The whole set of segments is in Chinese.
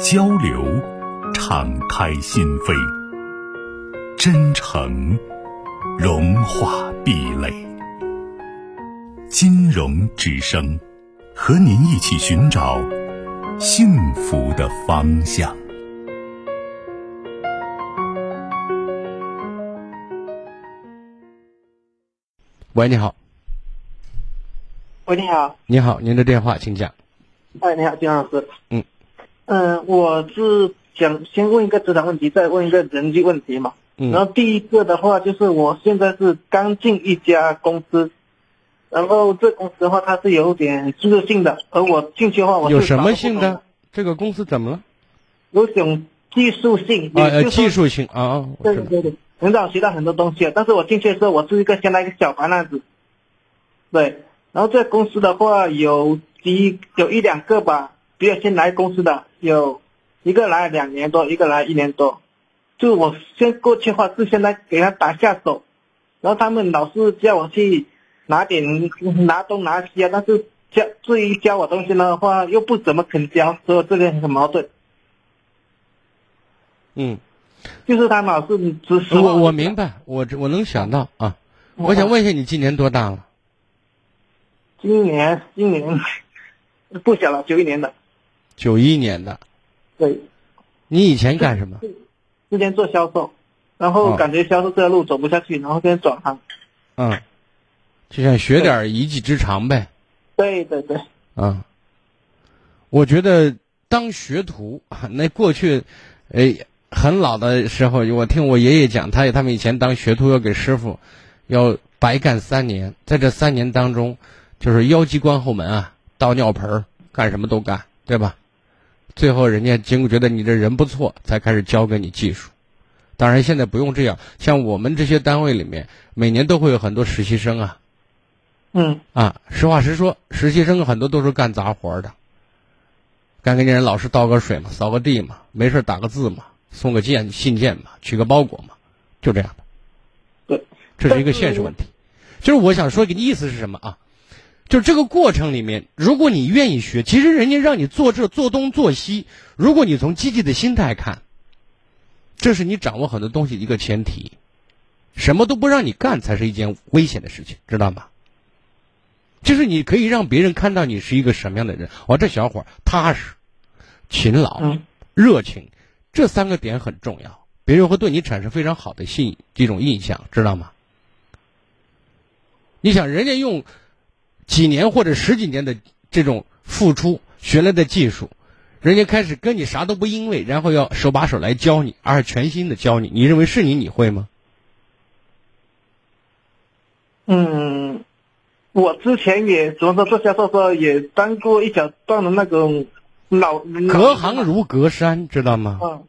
交流，敞开心扉；真诚，融化壁垒。金融之声，和您一起寻找幸福的方向。喂，你好。喂，你好。你好，您的电话，请讲。哎，你好，金老师。嗯。嗯，我是想先问一个职场问题，再问一个人际问题嘛。嗯。然后第一个的话，就是我现在是刚进一家公司，然后这公司的话，它是有点技术性的，而我进去的话，我有什么性的？这个公司怎么了？有种技术性。啊呃，技术性啊。对对对，很早学到很多东西，但是我进去的时候，我是一个相当于一个小白那子。对，然后这公司的话，有几有一两个吧。比较先来公司的有一个来两年多，一个来一年多，就我先过去的话是先来给他打下手，然后他们老是叫我去拿点拿东拿西啊，但是教至于教我东西的话又不怎么肯教，所以这个很矛盾。嗯，就是他老是只是我我明白，我我能想到啊，我想问一下你今年多大了？今年今年不小了，九一年的。九一年的，对，你以前干什么？之前做销售，然后感觉销售这条路走不下去，然后现在转行。嗯，就想学点一技之长呗。对对对。嗯，我觉得当学徒，那过去，哎，很老的时候，我听我爷爷讲，他他们以前当学徒要给师傅，要白干三年，在这三年当中，就是腰机关后门啊，倒尿盆干什么都干，对吧？最后，人家经过觉得你这人不错，才开始教给你技术。当然，现在不用这样。像我们这些单位里面，每年都会有很多实习生啊。嗯。啊，实话实说，实习生很多都是干杂活的，干给人老师倒个水嘛，扫个地嘛，没事打个字嘛，送个件信件嘛，取个包裹嘛，就这样的。对，这是一个现实问题。就是我想说，给你意思是什么啊？就这个过程里面，如果你愿意学，其实人家让你做这做东做西，如果你从积极的心态看，这是你掌握很多东西的一个前提。什么都不让你干，才是一件危险的事情，知道吗？就是你可以让别人看到你是一个什么样的人。哦，这小伙踏实、勤劳、热情，这三个点很重要，别人会对你产生非常好的信这种印象，知道吗？你想，人家用。几年或者十几年的这种付出学来的技术，人家开始跟你啥都不因为，然后要手把手来教你，而全新的教你，你认为是你你会吗？嗯，我之前也怎么说做销售时候也当过一小段的那种老隔行如隔山，知道吗？嗯。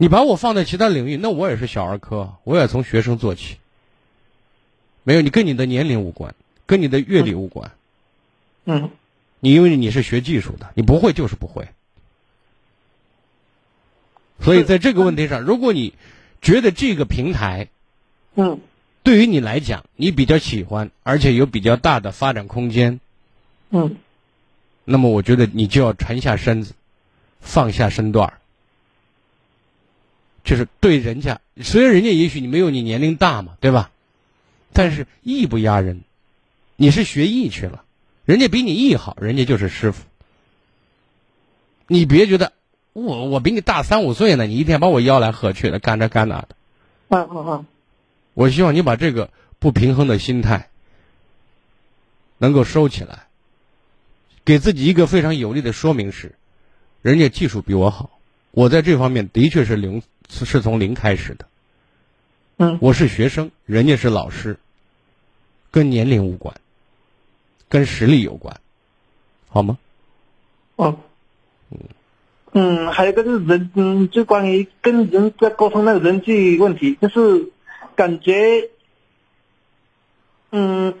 你把我放在其他领域，那我也是小儿科，我也从学生做起。没有，你跟你的年龄无关，跟你的阅历无关。嗯，你因为你是学技术的，你不会就是不会。所以在这个问题上，如果你觉得这个平台，嗯，对于你来讲你比较喜欢，而且有比较大的发展空间，嗯，那么我觉得你就要沉下身子，放下身段儿就是对人家，虽然人家也许你没有你年龄大嘛，对吧？但是艺不压人，你是学艺去了，人家比你艺好，人家就是师傅。你别觉得我我比你大三五岁呢，你一天把我吆来喝去的，干这干那的。嗯嗯嗯。我希望你把这个不平衡的心态能够收起来，给自己一个非常有力的说明是：人家技术比我好，我在这方面的确是零是从零开始的。嗯，我是学生，人家是老师，跟年龄无关，跟实力有关，好吗？哦，嗯，嗯还有一个就是人，嗯，就关于跟人在沟通那个人际问题，就是感觉，嗯，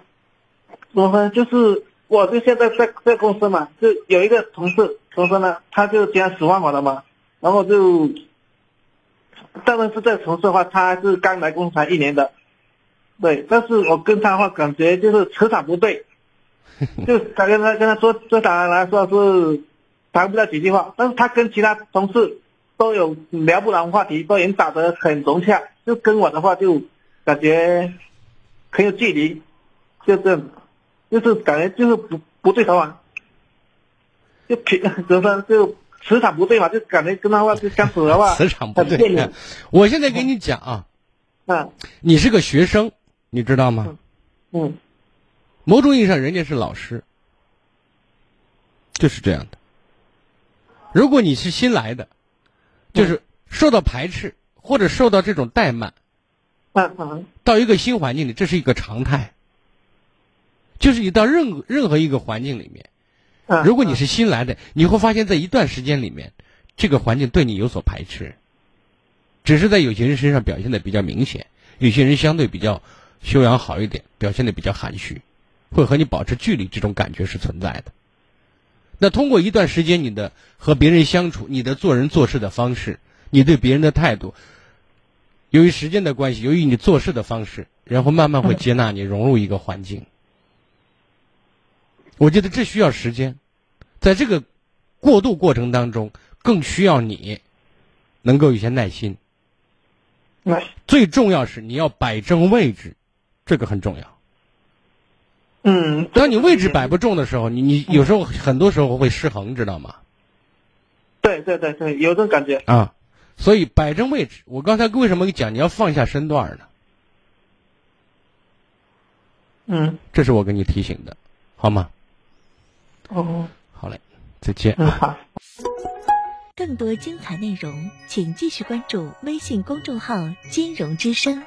怎么说？就是我就现在在在公司嘛，就有一个同事，同事呢，他就这样使唤我的嘛，然后就，但是这个同事的话，他是刚来工厂一年的，对，但是我跟他的话感觉就是磁场不对，就感觉他跟他说，对他来说是。谈不了几句话，但是他跟其他同事都有聊不完话题，都已经打得很融洽，就跟我的话就感觉很有距离，就这样，就是感觉就是不不对头啊，就平怎么说就磁场不对嘛，就感觉跟他话 就相处的话磁场不对。我现在给你讲啊，嗯，你是个学生，你知道吗？嗯，某种意义上人家是老师，就是这样的。如果你是新来的，就是受到排斥或者受到这种怠慢，嗯嗯，到一个新环境里，这是一个常态。就是你到任任何一个环境里面，如果你是新来的，你会发现在一段时间里面，这个环境对你有所排斥，只是在有些人身上表现的比较明显，有些人相对比较修养好一点，表现的比较含蓄，会和你保持距离，这种感觉是存在的。那通过一段时间，你的和别人相处，你的做人做事的方式，你对别人的态度，由于时间的关系，由于你做事的方式，然后慢慢会接纳你，融入一个环境。我觉得这需要时间，在这个过渡过程当中，更需要你能够有些耐心。最重要是你要摆正位置，这个很重要。嗯，当你位置摆不正的时候，你你有时候很多时候会失衡，知道吗？对对对对，有这种感觉啊。所以摆正位置，我刚才为什么给你讲你要放下身段呢？嗯，这是我给你提醒的，好吗？哦，好嘞，再见。嗯，好。更多精彩内容，请继续关注微信公众号“金融之声”。